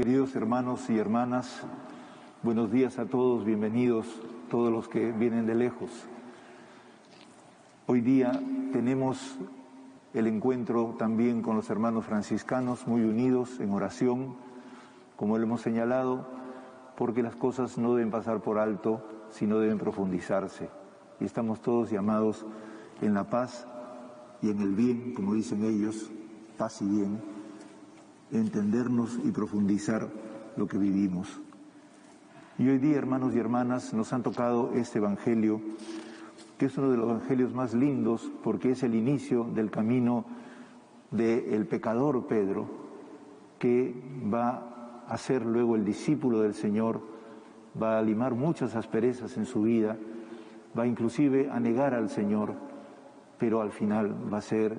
Queridos hermanos y hermanas, buenos días a todos, bienvenidos todos los que vienen de lejos. Hoy día tenemos el encuentro también con los hermanos franciscanos muy unidos en oración, como lo hemos señalado, porque las cosas no deben pasar por alto, sino deben profundizarse. Y estamos todos llamados en la paz y en el bien, como dicen ellos, paz y bien, entendernos y profundizar lo que vivimos. Y hoy día, hermanos y hermanas, nos han tocado este Evangelio, que es uno de los Evangelios más lindos porque es el inicio del camino del pecador Pedro, que va a ser luego el discípulo del Señor, va a limar muchas asperezas en su vida, va inclusive a negar al Señor, pero al final va a ser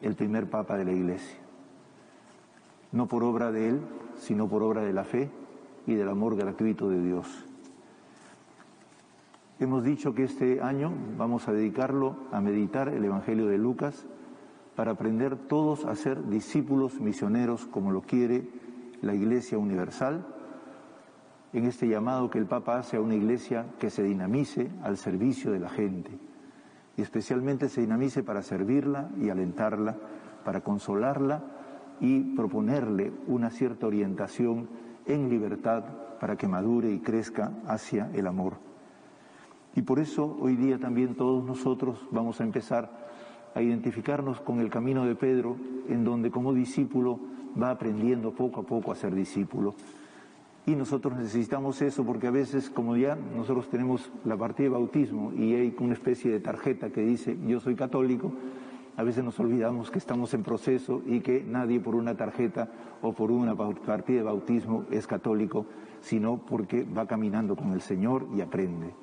el primer papa de la Iglesia no por obra de Él, sino por obra de la fe y del amor gratuito de Dios. Hemos dicho que este año vamos a dedicarlo a meditar el Evangelio de Lucas para aprender todos a ser discípulos misioneros como lo quiere la Iglesia Universal, en este llamado que el Papa hace a una iglesia que se dinamice al servicio de la gente y especialmente se dinamice para servirla y alentarla, para consolarla y proponerle una cierta orientación en libertad para que madure y crezca hacia el amor. Y por eso hoy día también todos nosotros vamos a empezar a identificarnos con el camino de Pedro, en donde como discípulo va aprendiendo poco a poco a ser discípulo. Y nosotros necesitamos eso porque a veces, como ya nosotros tenemos la partida de bautismo y hay una especie de tarjeta que dice yo soy católico, a veces nos olvidamos que estamos en proceso y que nadie por una tarjeta o por una partida de bautismo es católico, sino porque va caminando con el Señor y aprende.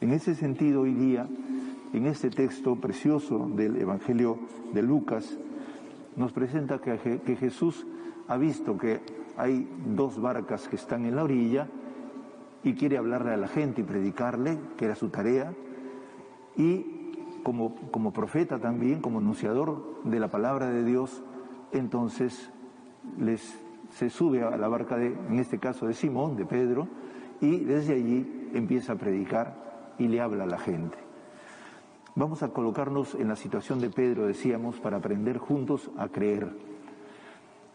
En ese sentido, hoy día, en este texto precioso del Evangelio de Lucas, nos presenta que, que Jesús ha visto que hay dos barcas que están en la orilla y quiere hablarle a la gente y predicarle, que era su tarea, y como, como profeta también, como anunciador de la palabra de Dios, entonces les, se sube a la barca de, en este caso de Simón, de Pedro, y desde allí empieza a predicar y le habla a la gente. Vamos a colocarnos en la situación de Pedro, decíamos, para aprender juntos a creer.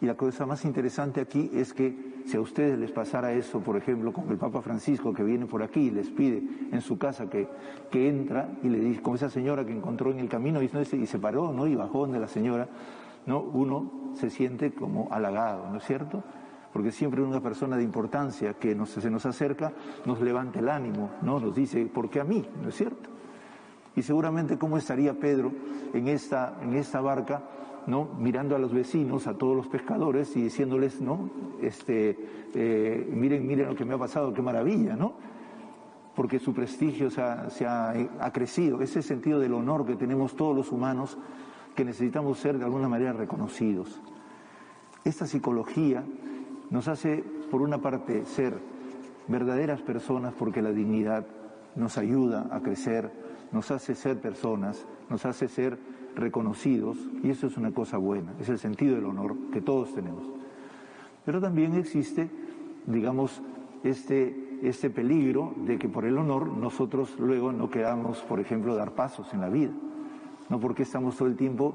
Y la cosa más interesante aquí es que si a ustedes les pasara eso, por ejemplo, con el Papa Francisco que viene por aquí y les pide en su casa que, que entra y le dice, como esa señora que encontró en el camino y, y se paró, ¿no? Y bajó donde la señora, ¿no? Uno se siente como halagado, ¿no es cierto? Porque siempre una persona de importancia que nos, se nos acerca nos levanta el ánimo, ¿no? Nos dice, ¿por qué a mí? ¿No es cierto? Y seguramente cómo estaría Pedro en esta, en esta barca ¿no? mirando a los vecinos, a todos los pescadores y diciéndoles, ¿no? Este, eh, miren, miren lo que me ha pasado, qué maravilla, ¿no? Porque su prestigio se ha, ha crecido, ese sentido del honor que tenemos todos los humanos, que necesitamos ser de alguna manera reconocidos. Esta psicología nos hace, por una parte, ser verdaderas personas porque la dignidad nos ayuda a crecer, nos hace ser personas, nos hace ser reconocidos, y eso es una cosa buena, es el sentido del honor que todos tenemos. Pero también existe, digamos, este, este peligro de que por el honor nosotros luego no queramos, por ejemplo, dar pasos en la vida, no porque estamos todo el tiempo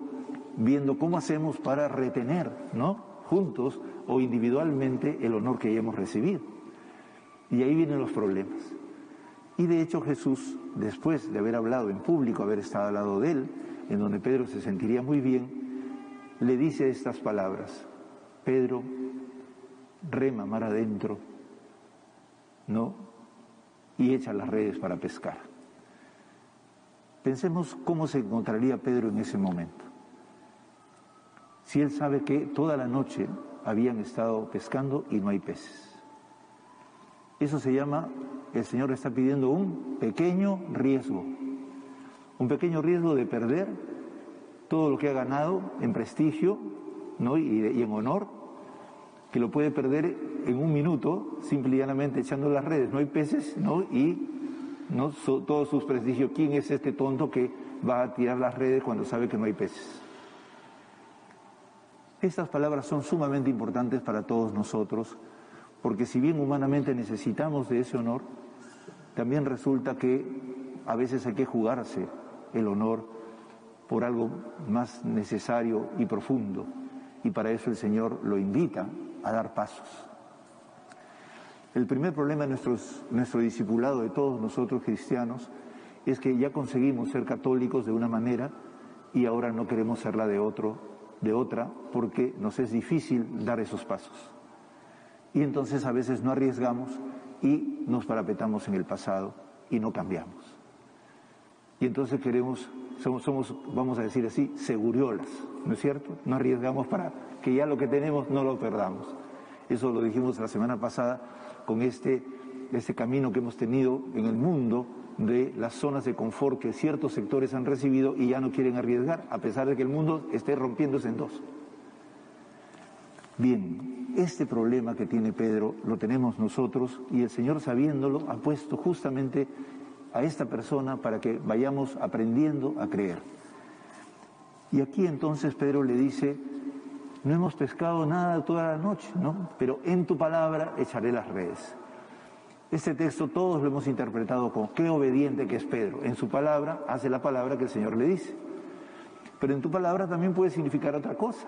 viendo cómo hacemos para retener, ¿no? Juntos o individualmente el honor que hayamos recibido. Y ahí vienen los problemas. Y de hecho Jesús, después de haber hablado en público, haber estado al lado de él, en donde Pedro se sentiría muy bien, le dice estas palabras, Pedro, rema mar adentro, ¿no? Y echa las redes para pescar. Pensemos cómo se encontraría Pedro en ese momento. Si él sabe que toda la noche habían estado pescando y no hay peces. Eso se llama, el Señor está pidiendo un pequeño riesgo, un pequeño riesgo de perder todo lo que ha ganado en prestigio ¿no? y, y en honor, que lo puede perder en un minuto, simple y llanamente echando las redes, no hay peces, ¿no? Y ¿no? todos sus prestigios. ¿Quién es este tonto que va a tirar las redes cuando sabe que no hay peces? Estas palabras son sumamente importantes para todos nosotros, porque si bien humanamente necesitamos de ese honor, también resulta que a veces hay que jugarse el honor por algo más necesario y profundo, y para eso el Señor lo invita a dar pasos. El primer problema de nuestro discipulado, de todos nosotros cristianos, es que ya conseguimos ser católicos de una manera y ahora no queremos serla de otro, de otra, porque nos es difícil dar esos pasos. Y entonces a veces no arriesgamos y nos parapetamos en el pasado y no cambiamos. Y entonces queremos, somos, vamos a decir así, seguriolas, ¿no es cierto? No arriesgamos para que ya lo que tenemos no lo perdamos. Eso lo dijimos la semana pasada con este, este camino que hemos tenido en el mundo de las zonas de confort que ciertos sectores han recibido y ya no quieren arriesgar, a pesar de que el mundo esté rompiéndose en dos. Bien, este problema que tiene Pedro lo tenemos nosotros y el Señor sabiéndolo ha puesto justamente a esta persona para que vayamos aprendiendo a creer. Y aquí entonces Pedro le dice, no hemos pescado nada toda la noche, ¿no? Pero en tu palabra echaré las redes. Este texto todos lo hemos interpretado como qué obediente que es Pedro. En su palabra hace la palabra que el Señor le dice. Pero en tu palabra también puede significar otra cosa.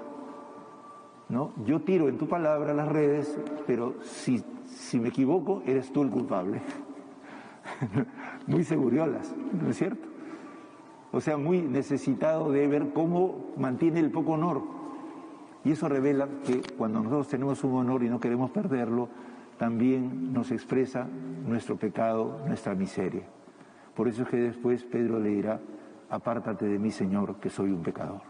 ¿no? Yo tiro en tu palabra las redes, pero si, si me equivoco, eres tú el culpable. muy seguriolas, ¿no es cierto? O sea, muy necesitado de ver cómo mantiene el poco honor. Y eso revela que cuando nosotros tenemos un honor y no queremos perderlo, también nos expresa nuestro pecado, nuestra miseria. Por eso es que después Pedro le dirá, apártate de mí, Señor, que soy un pecador.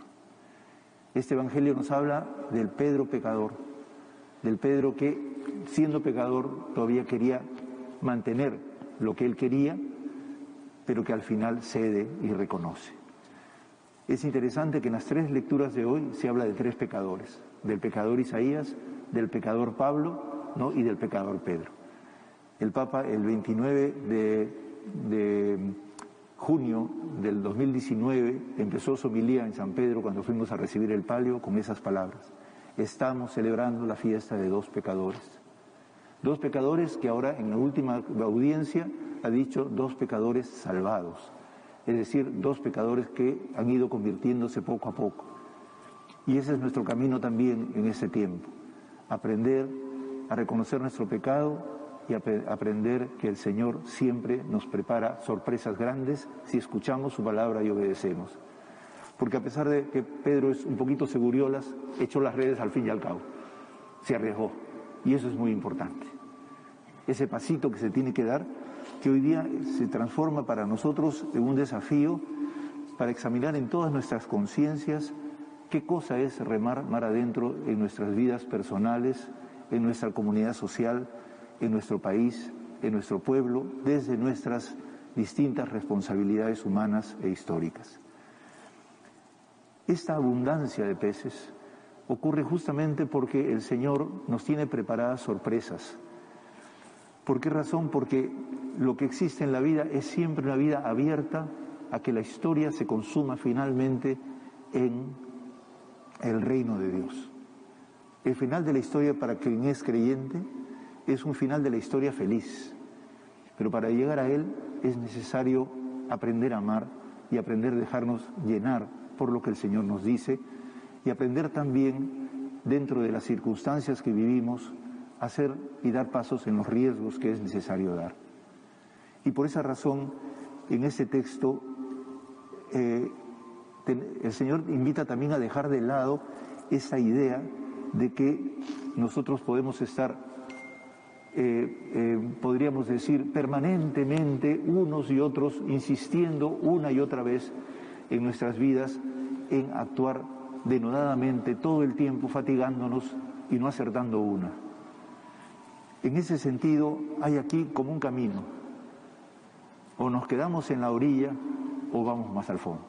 Este Evangelio nos habla del Pedro pecador, del Pedro que, siendo pecador, todavía quería mantener lo que él quería, pero que al final cede y reconoce. Es interesante que en las tres lecturas de hoy se habla de tres pecadores, del pecador Isaías, del pecador Pablo y del pecador Pedro. El Papa el 29 de, junio del 2019 empezó su homilía en San Pedro cuando fuimos a recibir el palio con esas palabras. Estamos celebrando la fiesta de dos pecadores. Dos pecadores que ahora en la última audiencia ha dicho dos pecadores salvados. Es decir, dos pecadores que han ido convirtiéndose poco a poco. Y ese es nuestro camino también en este tiempo. Aprender a reconocer nuestro pecado y aprender que el Señor siempre nos prepara sorpresas grandes si escuchamos su palabra y obedecemos. Porque a pesar de que Pedro es un poquito seguriolas, echó las redes al fin y al cabo. Se arriesgó. Y eso es muy importante. Ese pasito que se tiene que dar, que hoy día se transforma para nosotros en un desafío para examinar en todas nuestras conciencias qué cosa es remar mar adentro en nuestras vidas personales, en nuestra comunidad social, en nuestro país, en nuestro pueblo, desde nuestras distintas responsabilidades humanas e históricas. Esta abundancia de peces ocurre justamente porque el Señor nos tiene preparadas sorpresas. ¿Por qué razón? Porque lo que existe en la vida es siempre una vida abierta a que la historia se consuma finalmente en el reino de Dios. El final de la historia para quien es creyente es un final de la historia feliz, pero para llegar a él es necesario aprender a amar y aprender a dejarnos llenar por lo que el Señor nos dice y aprender también dentro de las circunstancias que vivimos hacer y dar pasos en los riesgos que es necesario dar. Y por esa razón, en este texto, eh, el Señor invita también a dejar de lado esa idea de que nosotros podemos estar, eh, eh, podríamos decir, permanentemente unos y otros insistiendo una y otra vez en nuestras vidas en actuar denodadamente todo el tiempo, fatigándonos y no acertando una. En ese sentido, hay aquí como un camino. O nos quedamos en la orilla o vamos más al fondo.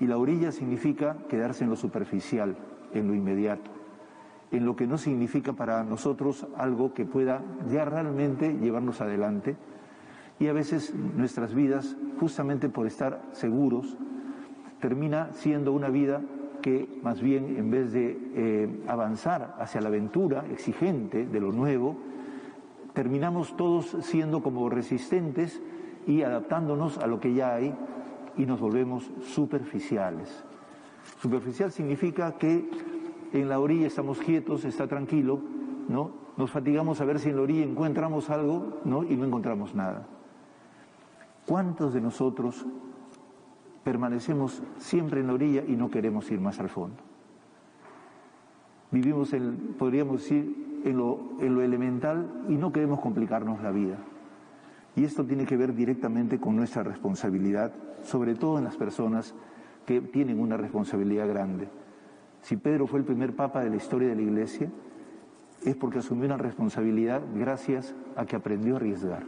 Y la orilla significa quedarse en lo superficial, en lo inmediato, en lo que no significa para nosotros algo que pueda ya realmente llevarnos adelante. Y a veces nuestras vidas, justamente por estar seguros, termina siendo una vida que más bien en vez de eh, avanzar hacia la aventura exigente de lo nuevo, terminamos todos siendo como resistentes y adaptándonos a lo que ya hay y nos volvemos superficiales. Superficial significa que en la orilla estamos quietos, está tranquilo, ¿no? Nos fatigamos a ver si en la orilla encontramos algo, ¿no? Y no encontramos nada. ¿Cuántos de nosotros permanecemos siempre en la orilla y no queremos ir más al fondo? Vivimos, en, podríamos decir, en lo, en lo elemental y no queremos complicarnos la vida. Y esto tiene que ver directamente con nuestra responsabilidad, sobre todo en las personas que tienen una responsabilidad grande. Si Pedro fue el primer papa de la historia de la Iglesia, es porque asumió una responsabilidad gracias a que aprendió a arriesgar.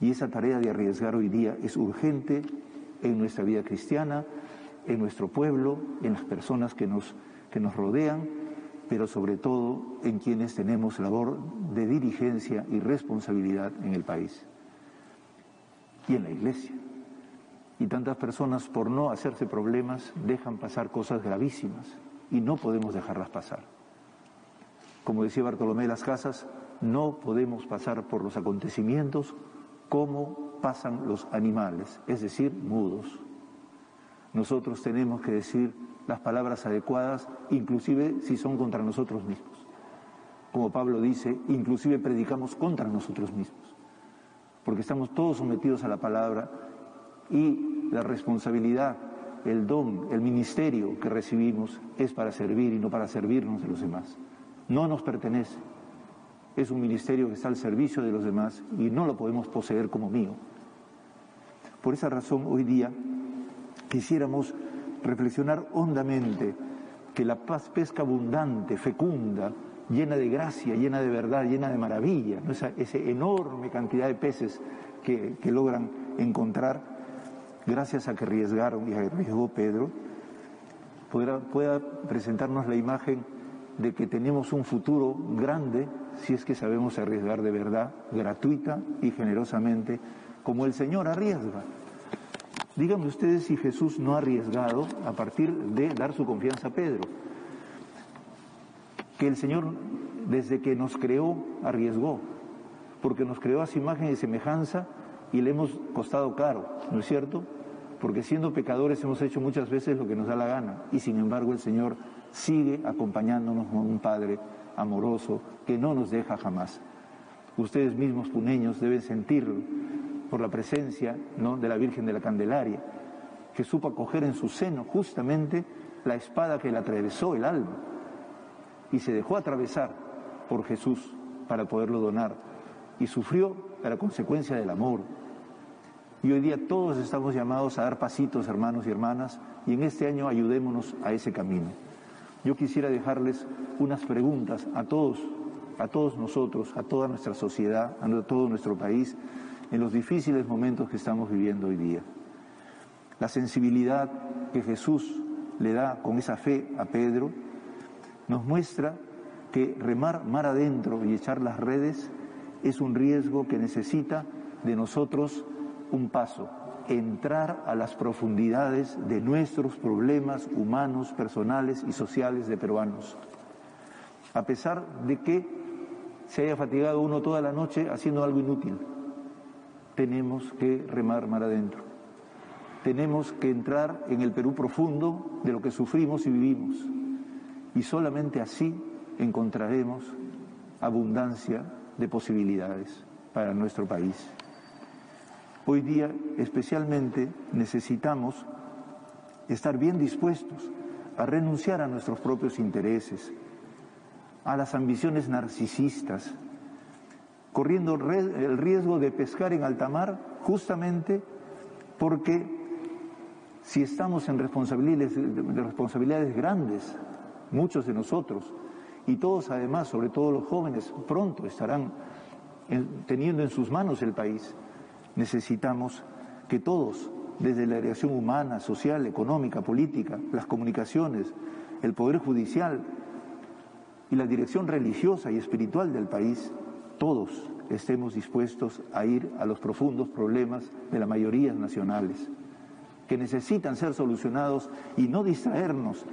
Y esa tarea de arriesgar hoy día es urgente en nuestra vida cristiana, en nuestro pueblo, en las personas que nos, que nos rodean, pero sobre todo en quienes tenemos labor de dirigencia y responsabilidad en el país y en la iglesia. Y tantas personas por no hacerse problemas dejan pasar cosas gravísimas y no podemos dejarlas pasar. Como decía Bartolomé de las Casas, no podemos pasar por los acontecimientos como pasan los animales, es decir, mudos. Nosotros tenemos que decir las palabras adecuadas, inclusive si son contra nosotros mismos. Como Pablo dice, inclusive predicamos contra nosotros mismos, porque estamos todos sometidos a la palabra y la responsabilidad, el don, el ministerio que recibimos es para servir y no para servirnos de los demás. No nos pertenece. Es un ministerio que está al servicio de los demás y no lo podemos poseer como mío. Por esa razón, hoy día quisiéramos reflexionar hondamente que la paz pesca abundante, fecunda, llena de gracia, llena de verdad, llena de maravilla, ¿no? esa, enorme cantidad de peces que, logran encontrar gracias a que arriesgaron y arriesgó Pedro, pueda presentarnos la imagen de que tenemos un futuro grande si es que sabemos arriesgar de verdad, gratuita y generosamente, como el Señor arriesga. Díganme ustedes si Jesús no ha arriesgado a partir de dar su confianza a Pedro. Que el Señor, desde que nos creó, arriesgó, porque nos creó a su imagen y semejanza y le hemos costado caro, ¿no es cierto? Porque siendo pecadores hemos hecho muchas veces lo que nos da la gana y sin embargo el Señor sigue acompañándonos como un Padre amoroso que no nos deja jamás. Ustedes mismos, puneños, deben sentirlo por la presencia ¿no? de la Virgen de la Candelaria, que supo acoger en su seno justamente la espada que le atravesó el alma y se dejó atravesar por Jesús para poderlo donar y sufrió la consecuencia del amor. Y hoy día todos estamos llamados a dar pasitos, hermanos y hermanas, y en este año ayudémonos a ese camino. Yo quisiera dejarles unas preguntas a todos, a todos nosotros, a toda nuestra sociedad, a todo nuestro país, en los difíciles momentos que estamos viviendo hoy día. La sensibilidad que Jesús le da con esa fe a Pedro nos muestra que remar mar adentro y echar las redes es un riesgo que necesita de nosotros un paso, entrar a las profundidades de nuestros problemas humanos, personales y sociales de peruanos. A pesar de que se haya fatigado uno toda la noche haciendo algo inútil, tenemos que remar mar adentro. Tenemos que entrar en el Perú profundo de lo que sufrimos y vivimos. Y solamente así encontraremos abundancia de posibilidades para nuestro país. Hoy día especialmente necesitamos estar bien dispuestos a renunciar a nuestros propios intereses, a las ambiciones narcisistas, corriendo el riesgo de pescar en alta mar justamente porque si estamos en responsabilidades, responsabilidades grandes, muchos de nosotros, y todos además, sobre todo los jóvenes, pronto estarán teniendo en sus manos el país. Necesitamos que todos, desde la dirección humana, social, económica, política, las comunicaciones, el Poder Judicial y la dirección religiosa y espiritual del país, todos estemos dispuestos a ir a los profundos problemas de las mayorías nacionales, que necesitan ser solucionados y no distraernos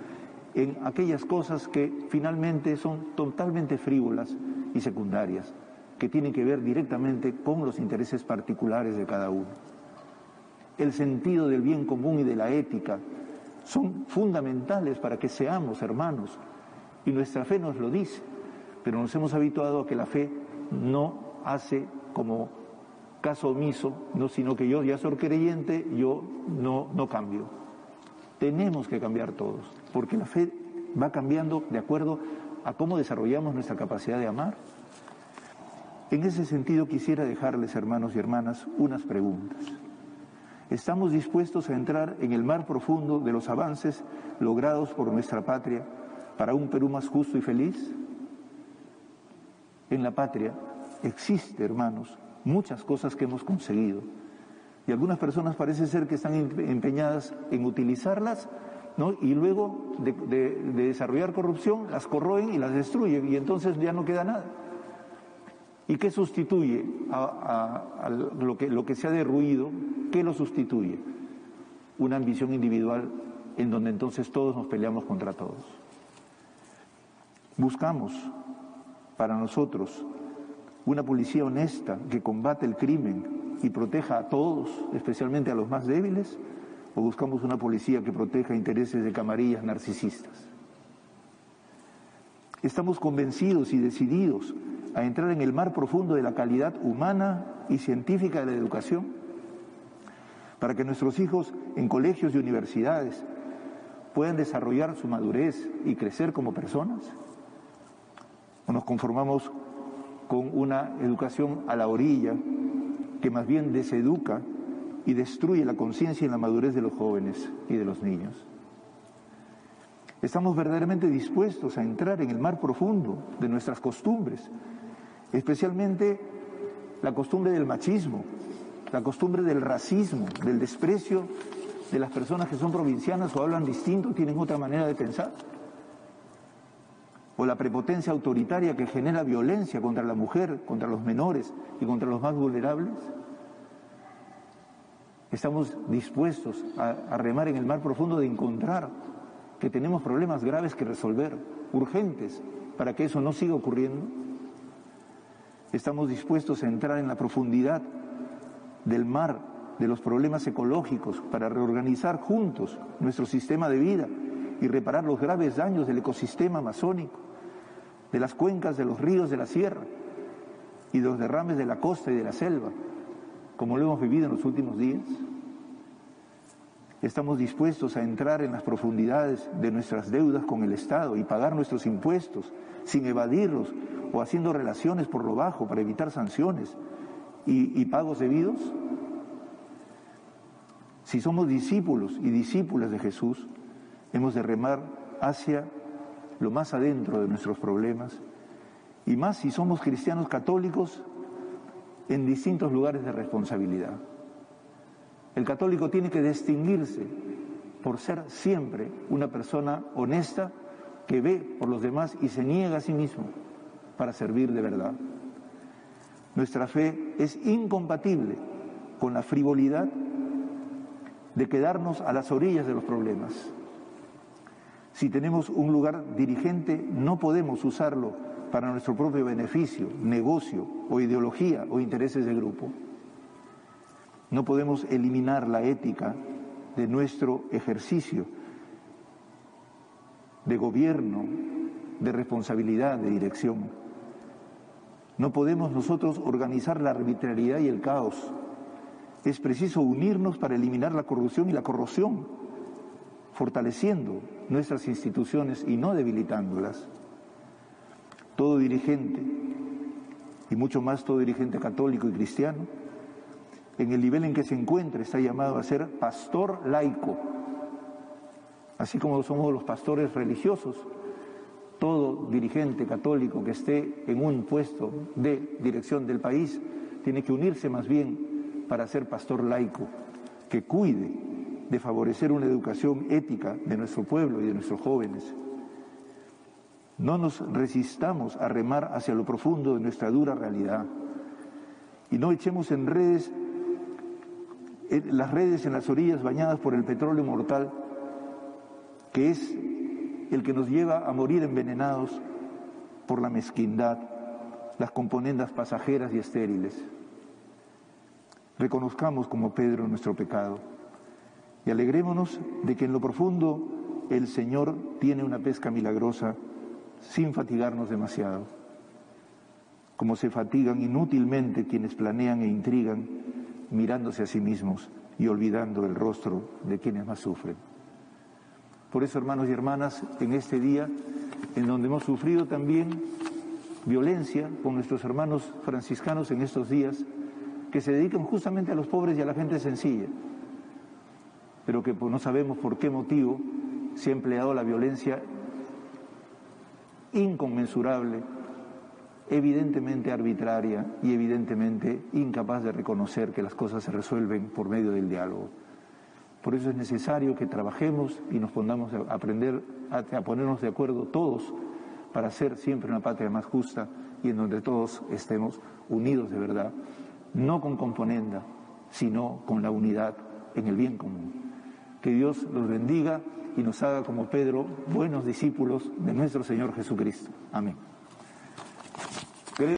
en aquellas cosas que finalmente son totalmente frívolas y secundarias, que tienen que ver directamente con los intereses particulares de cada uno. El sentido del bien común y de la ética son fundamentales para que seamos hermanos, y nuestra fe nos lo dice, pero nos hemos habituado a que la fe no hace como caso omiso, no, sino que yo ya soy creyente, yo no, no cambio. Tenemos que cambiar todos, porque la fe va cambiando de acuerdo a cómo desarrollamos nuestra capacidad de amar. En ese sentido quisiera dejarles, hermanos y hermanas, unas preguntas. ¿Estamos dispuestos a entrar en el mar profundo de los avances logrados por nuestra patria para un Perú más justo y feliz? En la patria existe, hermanos, muchas cosas que hemos conseguido. Y algunas personas parece ser que están empeñadas en utilizarlas y luego de, desarrollar corrupción las corroen y las destruyen y entonces ya no queda nada. ¿Y qué sustituye a, lo que se ha derruido? ¿Qué lo sustituye? Una ambición individual en donde entonces todos nos peleamos contra todos. Buscamos para nosotros una policía honesta que combate el crimen y proteja a todos, especialmente a los más débiles, o buscamos una policía que proteja intereses de camarillas narcisistas. Estamos convencidos y decididos a entrar en el mar profundo de la calidad humana y científica de la educación, para que nuestros hijos en colegios y universidades puedan desarrollar su madurez y crecer como personas. Nos conformamos con una educación a la orilla que más bien deseduca y destruye la conciencia y la madurez de los jóvenes y de los niños. Estamos verdaderamente dispuestos a entrar en el mar profundo de nuestras costumbres, especialmente la costumbre del machismo, la costumbre del racismo, del desprecio de las personas que son provincianas o hablan distinto, tienen otra manera de pensar o la prepotencia autoritaria que genera violencia contra la mujer, contra los menores y contra los más vulnerables? Estamos dispuestos a, remar en el mar profundo de encontrar que tenemos problemas graves que resolver, urgentes, para que eso no siga ocurriendo. Estamos dispuestos a entrar en la profundidad del mar, de los problemas ecológicos, para reorganizar juntos nuestro sistema de vida y reparar los graves daños del ecosistema amazónico de las cuencas de los ríos de la sierra y de los derrames de la costa y de la selva, como lo hemos vivido en los últimos días? Estamos dispuestos a entrar en las profundidades de nuestras deudas con el Estado y pagar nuestros impuestos sin evadirlos o haciendo relaciones por lo bajo para evitar sanciones y, pagos debidos? Si somos discípulos y discípulas de Jesús, hemos de remar hacia lo más adentro de nuestros problemas, y más si somos cristianos católicos en distintos lugares de responsabilidad. El católico tiene que distinguirse por ser siempre una persona honesta que ve por los demás y se niega a sí mismo para servir de verdad. Nuestra fe es incompatible con la frivolidad de quedarnos a las orillas de los problemas. Si tenemos un lugar dirigente, no podemos usarlo para nuestro propio beneficio, negocio o ideología o intereses de grupo. No podemos eliminar la ética de nuestro ejercicio de gobierno, de responsabilidad, de dirección. No podemos nosotros organizar la arbitrariedad y el caos. Es preciso unirnos para eliminar la corrupción y la corrosión fortaleciendo nuestras instituciones y no debilitándolas. Todo dirigente, y mucho más todo dirigente católico y cristiano, en el nivel en que se encuentra está llamado a ser pastor laico, así como somos los pastores religiosos, todo dirigente católico que esté en un puesto de dirección del país tiene que unirse más bien para ser pastor laico, que cuide de favorecer una educación ética de nuestro pueblo y de nuestros jóvenes. No nos resistamos a remar hacia lo profundo de nuestra dura realidad y no echemos en redes las redes en las orillas bañadas por el petróleo mortal que es el que nos lleva a morir envenenados por la mezquindad, las componendas pasajeras y estériles. Reconozcamos como Pedro nuestro pecado y alegrémonos de que en lo profundo el Señor tiene una pesca milagrosa sin fatigarnos demasiado, como se fatigan inútilmente quienes planean e intrigan mirándose a sí mismos y olvidando el rostro de quienes más sufren. Por eso, hermanos y hermanas, en este día, en donde hemos sufrido también violencia con nuestros hermanos franciscanos en estos días, que se dedican justamente a los pobres y a la gente sencilla, pero que no sabemos por qué motivo se ha empleado la violencia inconmensurable, evidentemente arbitraria y evidentemente incapaz de reconocer que las cosas se resuelven por medio del diálogo. Por eso es necesario que trabajemos y nos pongamos a aprender a, ponernos de acuerdo todos para hacer siempre una patria más justa y en donde todos estemos unidos de verdad, no con componenda, sino con la unidad en el bien común. Que Dios los bendiga y nos haga como Pedro buenos discípulos de nuestro Señor Jesucristo. Amén.